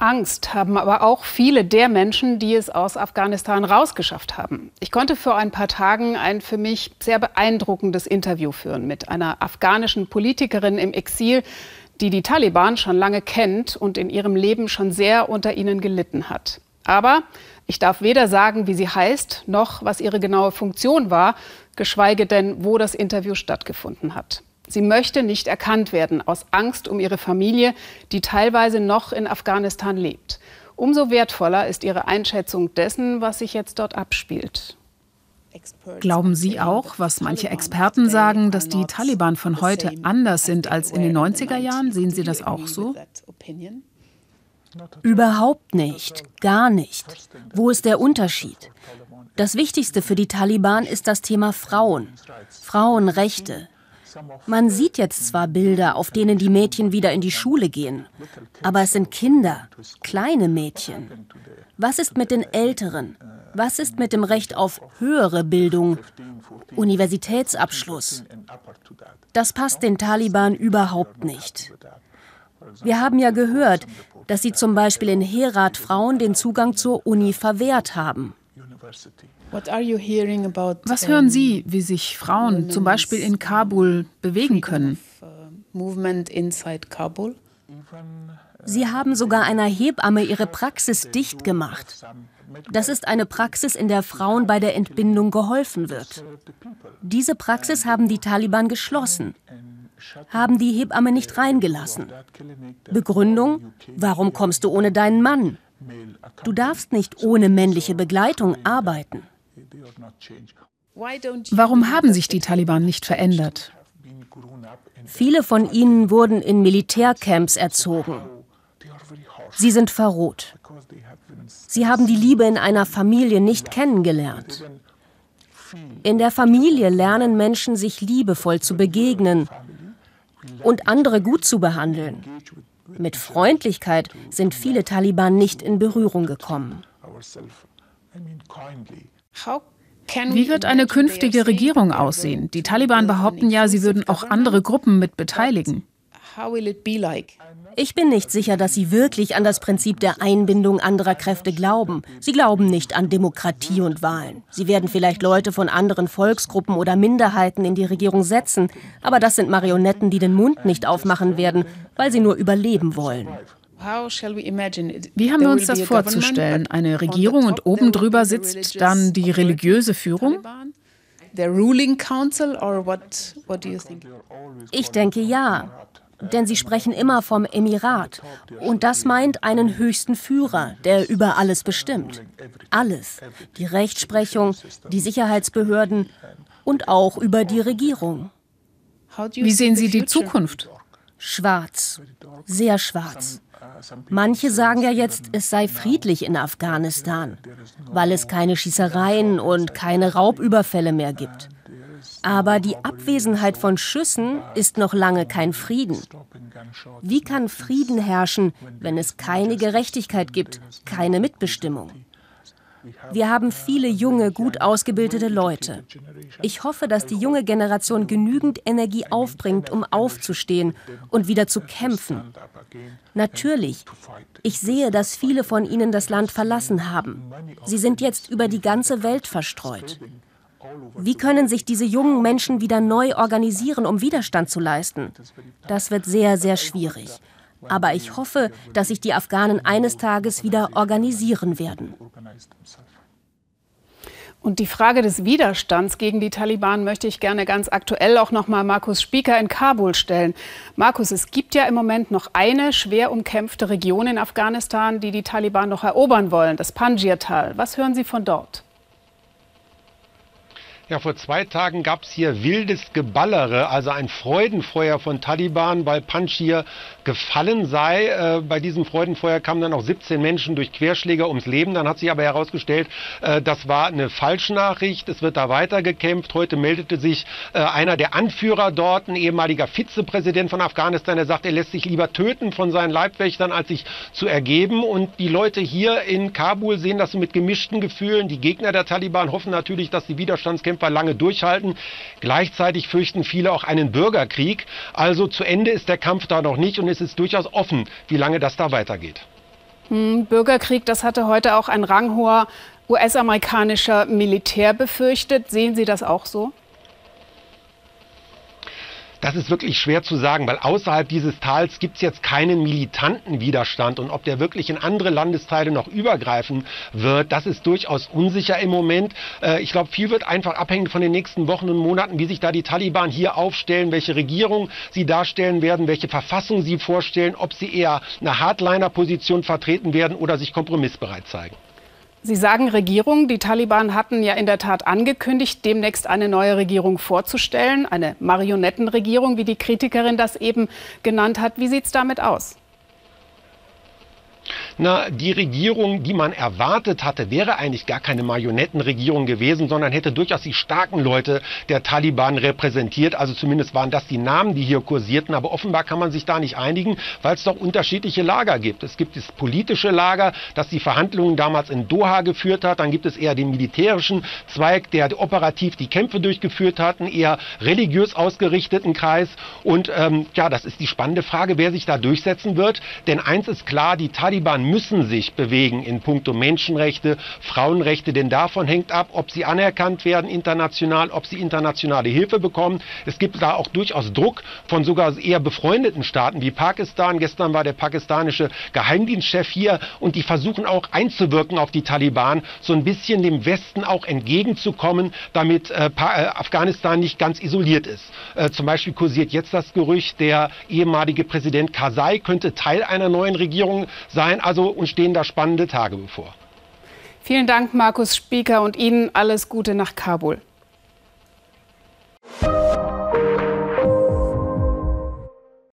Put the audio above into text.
Angst haben aber auch viele der Menschen, die es aus Afghanistan rausgeschafft haben. Ich konnte vor ein paar Tagen ein für mich sehr beeindruckendes Interview führen mit einer afghanischen Politikerin im Exil, die die Taliban schon lange kennt und in ihrem Leben schon sehr unter ihnen gelitten hat. Aber ich darf weder sagen, wie sie heißt, noch was ihre genaue Funktion war, geschweige denn, wo das Interview stattgefunden hat. Sie möchte nicht erkannt werden aus Angst um ihre Familie, die teilweise noch in Afghanistan lebt. Umso wertvoller ist ihre Einschätzung dessen, was sich jetzt dort abspielt. Glauben Sie auch, was manche Experten sagen, dass die Taliban von heute anders sind als in den 90er Jahren? Sehen Sie das auch so? Überhaupt nicht, gar nicht. Wo ist der Unterschied? Das Wichtigste für die Taliban ist das Thema Frauen, Frauenrechte, man sieht jetzt zwar Bilder, auf denen die Mädchen wieder in die Schule gehen, aber es sind Kinder, kleine Mädchen. Was ist mit den Älteren? Was ist mit dem Recht auf höhere Bildung, Universitätsabschluss? Das passt den Taliban überhaupt nicht. Wir haben ja gehört, dass sie zum Beispiel in Herat Frauen den Zugang zur Uni verwehrt haben. Was hören Sie, wie sich Frauen zum Beispiel in Kabul bewegen können? Uh, Sie haben sogar einer Hebamme ihre Praxis dicht gemacht. Das ist eine Praxis, in der Frauen bei der Entbindung geholfen wird. Diese Praxis haben die Taliban geschlossen, haben die Hebamme nicht reingelassen. Begründung, warum kommst du ohne deinen Mann? Du darfst nicht ohne männliche Begleitung arbeiten. Warum haben sich die Taliban nicht verändert? Viele von ihnen wurden in Militärcamps erzogen. Sie sind verroht. Sie haben die Liebe in einer Familie nicht kennengelernt. In der Familie lernen Menschen, sich liebevoll zu begegnen und andere gut zu behandeln. Mit Freundlichkeit sind viele Taliban nicht in Berührung gekommen. Wie wird eine künftige Regierung aussehen? Die Taliban behaupten ja, sie würden auch andere Gruppen mit beteiligen. Ich bin nicht sicher, dass sie wirklich an das Prinzip der Einbindung anderer Kräfte glauben. Sie glauben nicht an Demokratie und Wahlen. Sie werden vielleicht Leute von anderen Volksgruppen oder Minderheiten in die Regierung setzen, aber das sind Marionetten, die den Mund nicht aufmachen werden, weil sie nur überleben wollen. Wie haben wir uns das vorzustellen? Eine Regierung und oben drüber sitzt dann die religiöse Führung? Ich denke ja. Denn sie sprechen immer vom Emirat. Und das meint einen höchsten Führer, der über alles bestimmt. Alles. Die Rechtsprechung, die Sicherheitsbehörden und auch über die Regierung. Wie sehen Sie die Zukunft? Schwarz. Sehr schwarz. Manche sagen ja jetzt, es sei friedlich in Afghanistan, weil es keine Schießereien und keine Raubüberfälle mehr gibt. Aber die Abwesenheit von Schüssen ist noch lange kein Frieden. Wie kann Frieden herrschen, wenn es keine Gerechtigkeit gibt, keine Mitbestimmung? Wir haben viele junge, gut ausgebildete Leute. Ich hoffe, dass die junge Generation genügend Energie aufbringt, um aufzustehen und wieder zu kämpfen. Natürlich, ich sehe, dass viele von ihnen das Land verlassen haben. Sie sind jetzt über die ganze Welt verstreut. Wie können sich diese jungen Menschen wieder neu organisieren, um Widerstand zu leisten? Das wird sehr, sehr schwierig. Aber ich hoffe, dass sich die Afghanen eines Tages wieder organisieren werden. Und die Frage des Widerstands gegen die Taliban möchte ich gerne ganz aktuell auch noch mal Markus Spieker in Kabul stellen. Markus, es gibt ja im Moment noch eine schwer umkämpfte Region in Afghanistan, die die Taliban noch erobern wollen, das Panjshir-Tal. Was hören Sie von dort? Ja, vor zwei Tagen gab es hier wildes Geballere, also ein Freudenfeuer von Taliban, weil Panjshir gefallen sei. Äh, bei diesem Freudenfeuer kamen dann auch 17 Menschen durch Querschläger ums Leben. Dann hat sich aber herausgestellt, äh, das war eine Falschnachricht. Es wird da weitergekämpft. Heute meldete sich äh, einer der Anführer dort, ein ehemaliger Vizepräsident von Afghanistan, der sagt, er lässt sich lieber töten von seinen Leibwächtern, als sich zu ergeben. Und die Leute hier in Kabul sehen das mit gemischten Gefühlen. Die Gegner der Taliban hoffen natürlich, dass die Widerstandskämpfer Kämpfer lange durchhalten. Gleichzeitig fürchten viele auch einen Bürgerkrieg. Also zu Ende ist der Kampf da noch nicht und es ist durchaus offen, wie lange das da weitergeht. Hm, Bürgerkrieg, das hatte heute auch ein ranghoher US-amerikanischer Militär befürchtet. Sehen Sie das auch so? Das ist wirklich schwer zu sagen, weil außerhalb dieses Tals gibt es jetzt keinen militanten Widerstand. Und ob der wirklich in andere Landesteile noch übergreifen wird, das ist durchaus unsicher im Moment. Äh, ich glaube, viel wird einfach abhängen von den nächsten Wochen und Monaten, wie sich da die Taliban hier aufstellen, welche Regierung sie darstellen werden, welche Verfassung sie vorstellen, ob sie eher eine Hardliner-Position vertreten werden oder sich kompromissbereit zeigen. Sie sagen Regierung. Die Taliban hatten ja in der Tat angekündigt, demnächst eine neue Regierung vorzustellen, eine Marionettenregierung, wie die Kritikerin das eben genannt hat. Wie sieht es damit aus? Na, die Regierung, die man erwartet hatte, wäre eigentlich gar keine Marionettenregierung gewesen, sondern hätte durchaus die starken Leute der Taliban repräsentiert. Also zumindest waren das die Namen, die hier kursierten. Aber offenbar kann man sich da nicht einigen, weil es doch unterschiedliche Lager gibt. Es gibt das politische Lager, das die Verhandlungen damals in Doha geführt hat. Dann gibt es eher den militärischen Zweig, der operativ die Kämpfe durchgeführt hat, einen eher religiös ausgerichteten Kreis. Und ähm, ja, das ist die spannende Frage, wer sich da durchsetzen wird. Denn eins ist klar, die Taliban müssen sich bewegen in puncto Menschenrechte, Frauenrechte, denn davon hängt ab, ob sie anerkannt werden international, ob sie internationale Hilfe bekommen. Es gibt da auch durchaus Druck von sogar eher befreundeten Staaten wie Pakistan. Gestern war der pakistanische Geheimdienstchef hier und die versuchen auch einzuwirken auf die Taliban, so ein bisschen dem Westen auch entgegenzukommen, damit äh, äh Afghanistan nicht ganz isoliert ist. Äh, zum Beispiel kursiert jetzt das Gerücht, der ehemalige Präsident Karzai könnte Teil einer neuen Regierung sein. Also uns stehen da spannende Tage bevor. Vielen Dank, Markus Spieker, und Ihnen alles Gute nach Kabul.